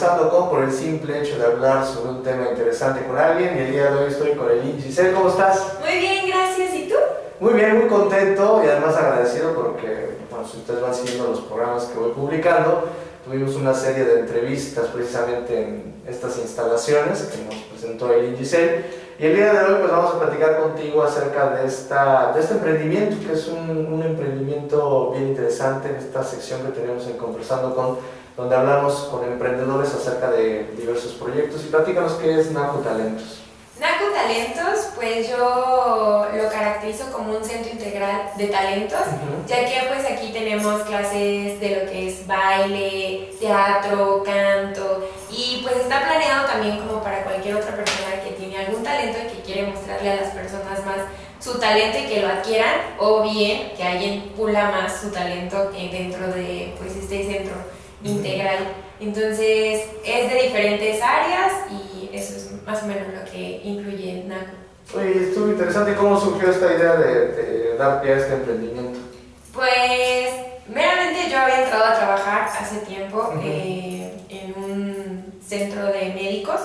conversando con por el simple hecho de hablar sobre un tema interesante con alguien y el día de hoy estoy con el Giselle, ¿cómo estás? Muy bien, gracias. ¿Y tú? Muy bien, muy contento y además agradecido porque, bueno, si ustedes van siguiendo los programas que voy publicando, tuvimos una serie de entrevistas precisamente en estas instalaciones que nos presentó el Giselle y el día de hoy pues vamos a platicar contigo acerca de, esta, de este emprendimiento, que es un, un emprendimiento bien interesante en esta sección que tenemos en Conversando con, donde hablamos con emprendedores acerca de diversos proyectos. Y platícanos qué es NACO Talentos. NACO Talentos, pues yo lo caracterizo como un centro integral de talentos, ya que pues aquí tenemos clases de lo que es baile, teatro, canto, y pues está planeado también como para cualquier otra persona que tiene algún talento y que quiere mostrarle a las personas más su talento y que lo adquieran, o bien que alguien pula más su talento dentro de pues este centro integral. Entonces es de diferentes áreas y eso es más o menos lo que incluye NACO. Oye, estuvo interesante. ¿Cómo surgió esta idea de, de dar pie a este emprendimiento? Pues meramente yo había entrado a trabajar hace tiempo eh, en un centro de médicos,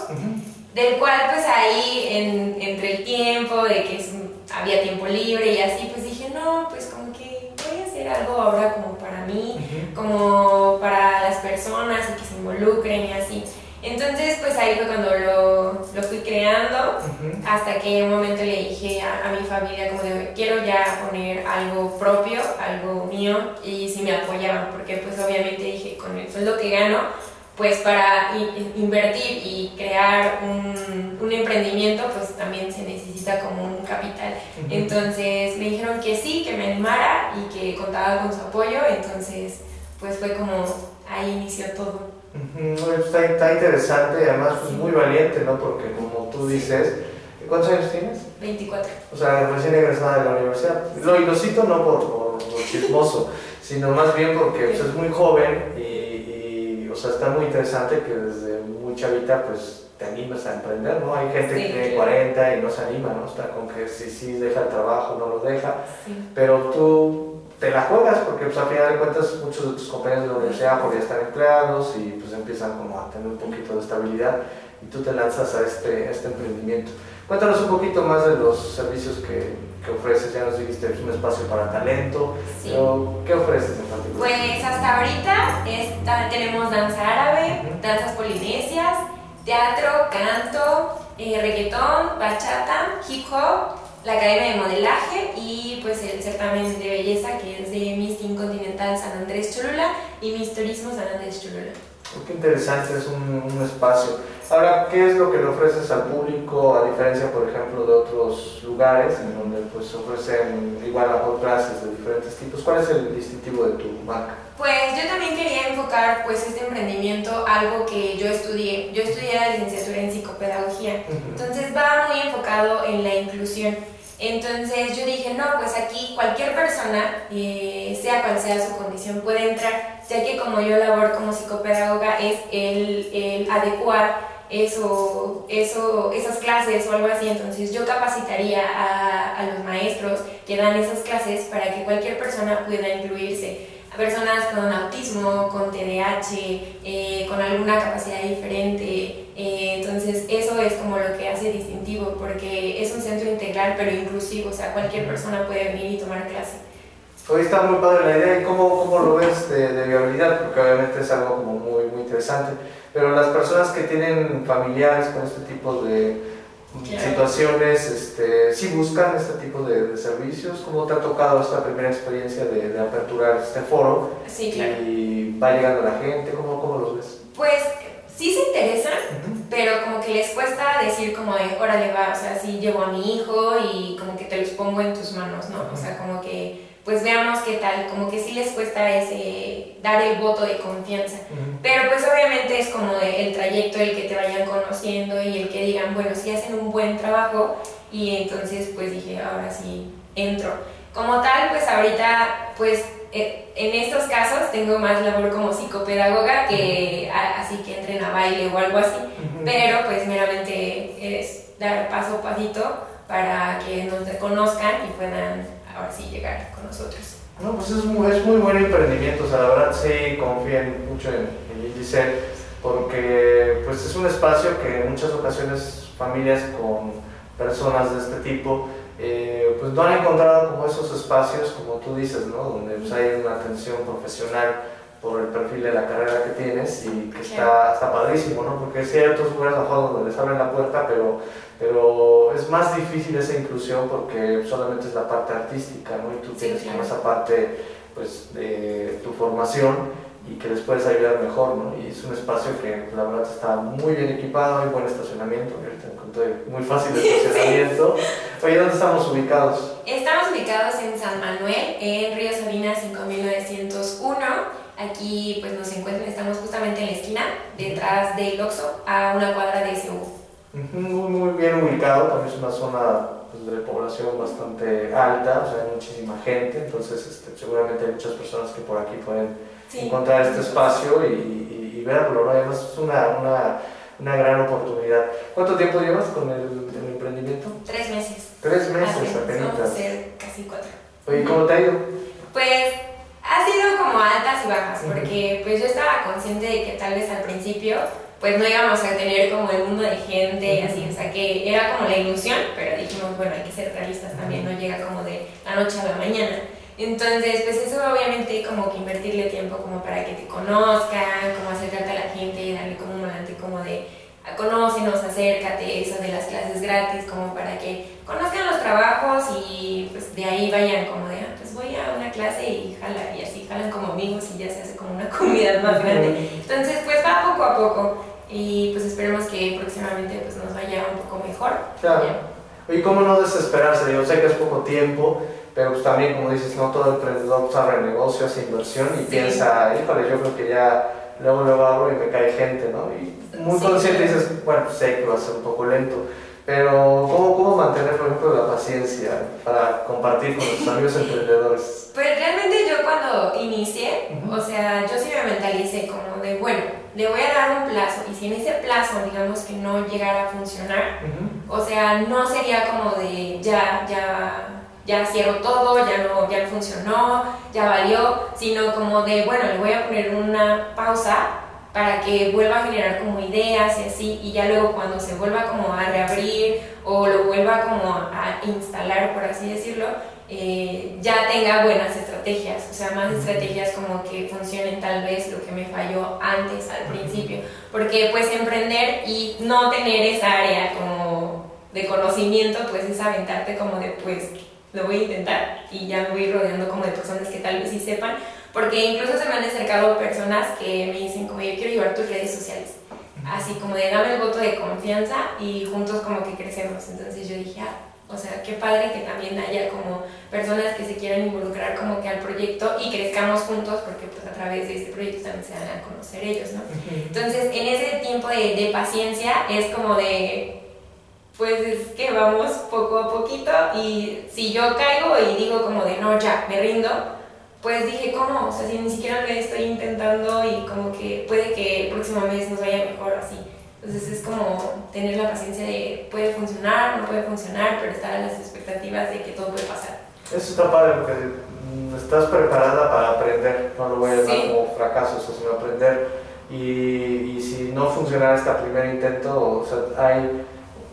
del cual pues ahí en, entre el tiempo, de que es, había tiempo libre y así, pues dije, no, pues como que voy a hacer algo ahora como para mí, como para personas y que se involucren y así. Entonces, pues ahí fue cuando lo, lo fui creando, hasta que en un momento le dije a, a, mi familia como de, quiero ya poner algo propio, algo mío, y si me apoyaban, porque pues obviamente dije, con el sueldo que gano, pues para invertir y crear un, un, emprendimiento, pues también se necesita como un capital. Entonces me dijeron que sí, que me animara y que contaba con su apoyo, entonces pues fue como ahí inició todo. Está, está, interesante y además pues, muy valiente, ¿no? Porque como tú dices, ¿cuántos años tienes? 24. O sea, recién egresada de la universidad. Lo, y lo cito no por, por, por chismoso, sino más bien porque pues, es muy joven y, y, o sea, está muy interesante que desde muy chavita pues te animas a emprender, ¿no? Hay gente sí, que tiene 40 y no se anima, ¿no? Está con que si sí deja el trabajo, no lo deja, sí. pero tú te la juegas porque pues, a final de cuentas muchos de tus compañeros de la universidad podrían estar empleados y pues empiezan como a tener un poquito de estabilidad y tú te lanzas a este, este emprendimiento. Cuéntanos un poquito más de los servicios que, que ofreces, ya nos dijiste es un espacio para talento, sí. pero ¿qué ofreces en particular? Pues hasta ahorita está, tenemos danza árabe, uh -huh. danzas polinesias, teatro, canto, eh, reggaetón, bachata, hip hop, la Academia de Modelaje y pues el certamen de belleza que es de Miss Continental San Andrés Cholula y Miss Turismo San Andrés Cholula. Qué interesante, es un, un, espacio. Ahora, ¿qué es lo que le ofreces al público a diferencia, por ejemplo, de lugares en donde pues ofrecen igual a clases de diferentes tipos? ¿Cuál es el distintivo de tu marca? Pues yo también quería enfocar pues este emprendimiento algo que yo estudié. Yo estudié la licenciatura en psicopedagogía, uh -huh. entonces va muy enfocado en la inclusión. Entonces yo dije, no, pues aquí cualquier persona, eh, sea cual sea su condición, puede entrar, ya que como yo labor como psicopedagoga es el, el adecuar eso, eso, esas clases o algo así, entonces yo capacitaría a, a los maestros que dan esas clases para que cualquier persona pueda incluirse personas con autismo, con TDAH, eh, con alguna capacidad diferente. Eh, entonces eso es como lo que hace distintivo porque es un centro integral pero inclusivo, o sea, cualquier persona puede venir y tomar clase. Hoy está muy padre la idea y cómo, cómo lo ves de, de, viabilidad, porque obviamente es algo como muy, muy interesante, pero las personas que tienen familiares con este tipo de situaciones, este, si buscan este tipo de, de, servicios, ¿cómo te ha tocado esta primera experiencia de, de aperturar este foro? Sí, claro. Y va llegando la gente, ¿cómo, cómo los ves? Pues sí se interesan, uh -huh. pero como que les cuesta decir como de, órale va, o sea, sí llevo a mi hijo y como que te los pongo en tus manos, ¿no? Uh -huh. O sea, como que pues veamos qué tal, como que sí les cuesta ese, dar el voto de confianza. Uh -huh. Pero pues obviamente es como el trayecto, el que te vayan conociendo y el que digan, bueno, sí hacen un buen trabajo y entonces pues dije, ahora sí entro. Como tal, pues ahorita pues eh, en estos casos tengo más labor como psicopedagoga que uh -huh. así que entren a baile o algo así, uh -huh. pero pues meramente es dar paso a pasito para que nos reconozcan y puedan ahora sí llegar con nosotros. No, pues es muy, es muy buen emprendimiento, o sea, la verdad sí confían mucho en, en Giselle, porque pues es un espacio que en muchas ocasiones familias con personas de este tipo eh, pues no han encontrado como esos espacios, como tú dices, ¿no? donde pues, hay una atención profesional por el perfil de la carrera que tienes y que está, está padrísimo, ¿no? porque hay ciertos lugares donde les abren la puerta, pero, pero es más difícil esa inclusión porque solamente es la parte artística ¿no? y tú tienes como esa parte pues, de tu formación y que les puedes ayudar mejor, ¿no? Y es un espacio que la verdad está muy bien equipado, hay buen estacionamiento, ahorita encontré muy fácil el estacionamiento. Oye, ¿dónde estamos ubicados? Estamos ubicados en San Manuel, en Río Sabina 5901. Aquí pues nos encuentran, estamos justamente en la esquina, detrás del Oxxo, a una cuadra de SU. Muy, muy bien ubicado, también es una zona pues, de población bastante alta, o sea, hay muchísima gente, entonces este, seguramente hay muchas personas que por aquí pueden encontrar este espacio y, y, verlo, ¿no? Además es una, una, una, gran oportunidad. ¿Cuánto tiempo llevas con el, emprendimiento? Tres meses. Tres meses, apenas. Casi cuatro. Oye, ¿cómo te ha ido? Pues como altas y bajas, porque pues yo estaba consciente de que tal vez al principio pues no íbamos a tener como el mundo de gente, así, o sea que era como la ilusión, pero dijimos, bueno, hay que ser realistas también, no llega como de la noche a la mañana. Entonces, pues eso obviamente como que invertirle tiempo como para que te conozcan, como acercarte a la gente y darle como un volante como de conócenos, acércate, eso de las clases gratis, como para que conozcan los trabajos y pues de ahí vayan como de, ah, voy a una clase y jala, y así jalan como amigos y ya se hace como una comunidad más grande. Entonces, pues va poco a poco y pues esperemos que próximamente pues nos vaya un poco mejor. Claro. Y cómo no desesperarse, yo sé que es poco tiempo, pero pues también, como dices, no todo emprendedor sabe negocio, hace inversión y piensa, híjole, yo creo que ya luego lo abro y me cae gente, ¿no? Y muy consciente dices, bueno, sé que va a ser un poco lento, pero ¿cómo, cómo mantener, por ejemplo, la paciencia para compartir con los amigos emprendedores? Pues realmente yo cuando inicié, o sea, yo sí me mentalicé como de, bueno, le voy a dar un plazo y si en ese plazo, digamos que no llegara a funcionar, o sea, no sería como de ya, ya ya cierro todo, ya no, ya no funcionó, ya valió, sino como de, bueno, le voy a poner una pausa para que vuelva a generar como ideas y así, y ya luego cuando se vuelva como a reabrir o lo vuelva como a instalar, por así decirlo, eh, ya tenga buenas estrategias, o sea, más estrategias como que funcionen tal vez lo que me falló antes al principio, porque pues emprender y no tener esa área como de conocimiento, pues es aventarte como de pues lo voy a intentar y ya me voy rodeando como de personas que tal vez sí sepan, porque incluso se me han acercado personas que me dicen como yo quiero llevar tus redes sociales, así como de dame el voto de confianza y juntos como que crecemos. Entonces yo dije, ah, o sea, qué padre que también haya como personas que se quieran involucrar como que al proyecto y crezcamos juntos porque pues a través de este proyecto también se van a conocer ellos, ¿no? Entonces en ese tiempo de, de paciencia es como de pues es que vamos poco a poquito y si yo caigo y digo como de no, ya, me rindo, pues dije, ¿cómo? O sea, si ni siquiera me estoy intentando y como que puede que el próximo mes nos vaya mejor así. Entonces es como tener la paciencia de puede funcionar, no puede funcionar, pero estar a las expectativas de que todo puede pasar. Eso está padre porque mm, estás preparada para aprender, no lo voy a llamar como fracaso, sino aprender. Y, y si no funcionara este primer intento, o sea, hay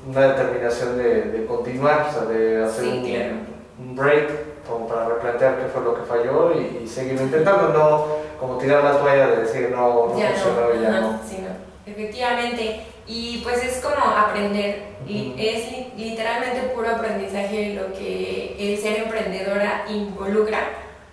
una determinación de, de continuar, o sea, de hacer un, break como para replantear qué fue lo que falló y, seguir intentando, no como tirar la toalla de decir no, no funcionó y ya no. Sí, no. Efectivamente, y pues es como aprender, y es literalmente puro aprendizaje lo que el ser emprendedora involucra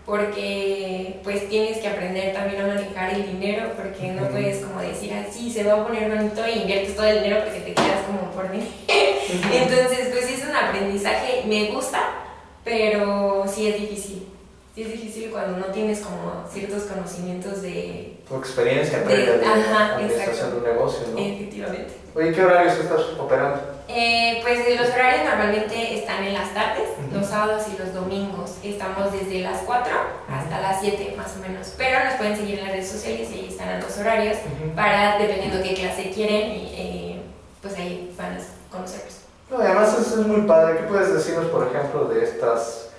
porque pues tienes que aprender también a manejar el dinero, porque no puedes como decir así, se va a poner bonito y inviertes todo el dinero porque te quedas como por dinero. Entonces, pues es un aprendizaje, me gusta, pero sí es difícil. Sí es difícil cuando no tienes como ciertos conocimientos de... Tu experiencia previa de, de, administración de un negocio, ¿no? Efectivamente. Oye, ¿qué horarios estás operando? Eh, pues los horarios normalmente están en las tardes, los sábados y los domingos. Estamos desde las 4 hasta las 7 más o menos. Pero nos pueden seguir en las redes sociales y ahí están los horarios para, dependiendo qué clase quieren, y, eh, pues ahí van a conocerlos. No, además es, es, muy padre. ¿Qué puedes decirnos, por ejemplo, de estas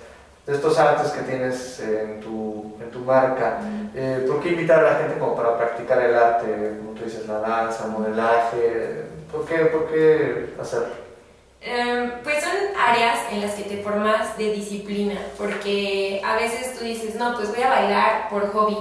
de estos artes que tienes en tu, en tu marca. Eh, ¿Por qué invitar a la gente como para practicar el arte, como tú dices, la danza, modelaje? ¿Por qué, por qué hacerlo? Em, pues son áreas en las que te formas de disciplina, porque a veces tú dices, no, pues voy a bailar por hobby,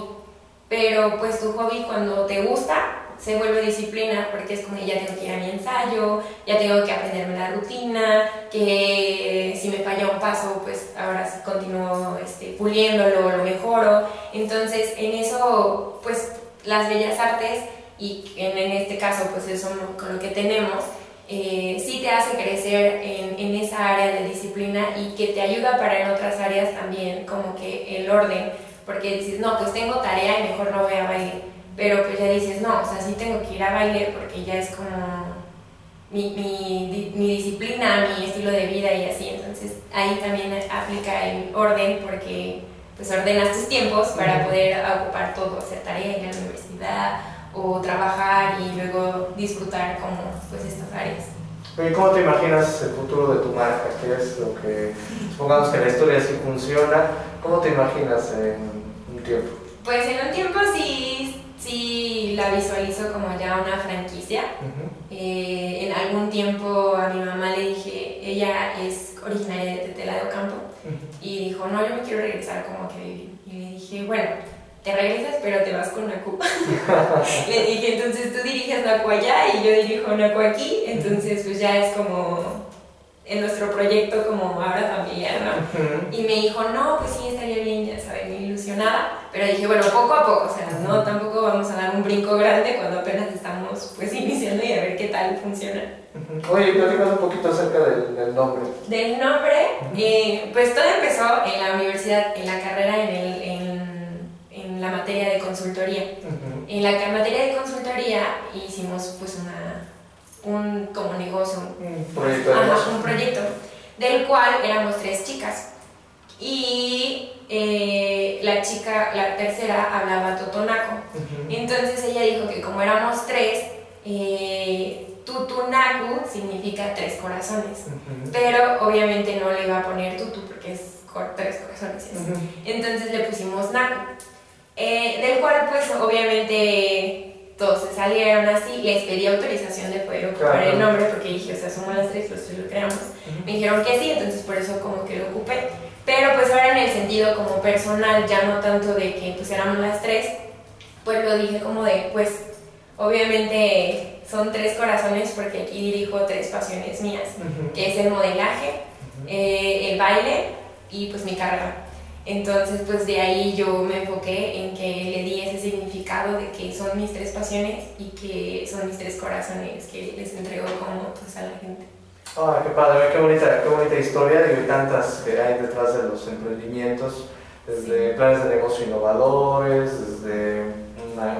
pero pues tu hobby cuando te gusta se vuelve disciplina porque es como ya tengo que ir a mi ensayo, ya tengo que aprenderme la rutina, que si me falla un paso, pues ahora sí continúo este, puliéndolo, lo mejoro. Entonces, en eso, pues las bellas artes, y en, este caso, pues eso con lo que tenemos, eh, sí te hace crecer en, en, esa área de disciplina y que te ayuda para en otras áreas también, como que el orden, porque dices, no, pues tengo tarea y mejor no voy a bailar pero pues ya dices, no, o sea, sí tengo que ir a baile porque ya es como mi, mi, mi, disciplina, mi estilo de vida y así, entonces ahí también aplica el orden porque pues ordenas tus tiempos para poder ocupar todo, hacer tarea, ir a la universidad o trabajar y luego disfrutar como pues estas áreas. ¿Y ¿Cómo te imaginas el futuro de tu marca? ¿Qué es lo que, supongamos que la historia sí funciona, ¿cómo te imaginas en un tiempo? Pues en un tiempo sí sí la visualizo como ya una franquicia. Eh, en algún tiempo a mi mamá le dije, ella es originaria de Tetela de Ocampo, y dijo, no, yo me quiero regresar como que vivir. Y le dije, bueno, te regresas, pero te vas con Naku. le dije, entonces tú diriges Naku allá y yo dirijo Naku aquí, entonces pues ya es como en nuestro proyecto como ahora familiar, ¿no? Y me dijo, no, pues sí, ilusionada, pero dije, bueno, poco a poco, o sea, no, tampoco vamos a dar un brinco grande cuando apenas estamos pues iniciando y a ver qué tal funciona. Oye, platícanos un poquito acerca del, nombre. Del nombre, eh, pues todo empezó en la universidad, en la carrera, en, el, en, en la materia de consultoría. En la materia de consultoría hicimos pues una un como negocio, un proyecto, un proyecto del cual éramos tres chicas. Y eh, la chica, la tercera, hablaba totonaco. Entonces ella dijo que como éramos tres, eh, significa tres corazones. Pero obviamente no le iba a poner tutu porque es tres corazones. Entonces le pusimos naku. Eh, del cual pues obviamente todos se salieron así, les pedí autorización de poder ocupar el nombre porque dije, o sea, somos las tres, tres lo creamos. Me dijeron que sí, entonces por eso como que lo ocupé. Pero pues ahora en el sentido como personal, ya no tanto de que pues éramos las tres, pues lo dije como de, pues obviamente son tres corazones porque aquí dirijo tres pasiones mías, que es el modelaje, eh, el baile y pues mi carrera. Entonces, pues de ahí yo me enfoqué en que le di ese significado de que son mis tres pasiones y que son mis tres corazones que les entrego como pues a la gente. Ah, qué padre, qué bonita, qué bonita historia, y tantas que hay detrás de los emprendimientos, desde planes de negocio innovadores, desde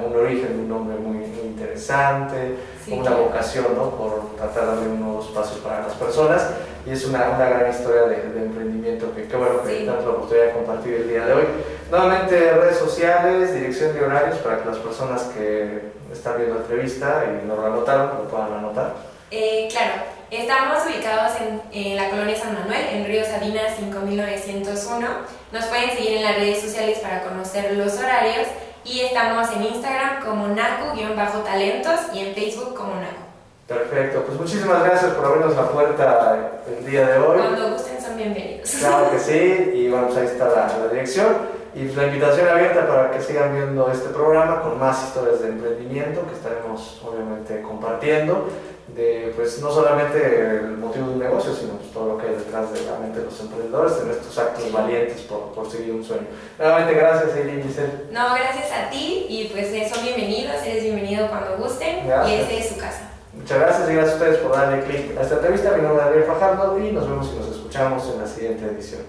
un origen de un nombre muy, muy interesante, una vocación ¿no? por tratar de abrir nuevos espacios para las personas y es una, una gran historia de, emprendimiento que qué bueno que tenemos la oportunidad de compartir el día de hoy. Nuevamente redes sociales, dirección de horarios para que las personas que están viendo la entrevista y no lo anotaron lo puedan anotar. Eh, claro, estamos ubicados en, en, la colonia San Manuel, en Río Sabina 5901. Nos pueden seguir en las redes sociales para conocer los horarios y estamos en Instagram como Naku-talentos y en Facebook como Naku. Perfecto, pues muchísimas gracias por abrirnos la puerta el día de hoy. Cuando gusten son bienvenidos. Claro que sí, y bueno, pues ahí está la, la dirección. Y la invitación abierta para que sigan viendo este programa con más historias de emprendimiento que estaremos obviamente compartiendo de pues no solamente el motivo de un negocio, sino pues, todo lo que hay detrás de la mente de los emprendedores, en estos actos valientes por, por seguir un sueño. Nuevamente gracias, Eileen Giselle. No, gracias a ti y pues son bienvenidos, eres bienvenido cuando gusten y esta es su casa. Muchas gracias y gracias a ustedes por darle clic a esta entrevista. Mi nombre es Adrián Fajardo y nos vemos y nos escuchamos en la siguiente edición.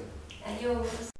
Adiós.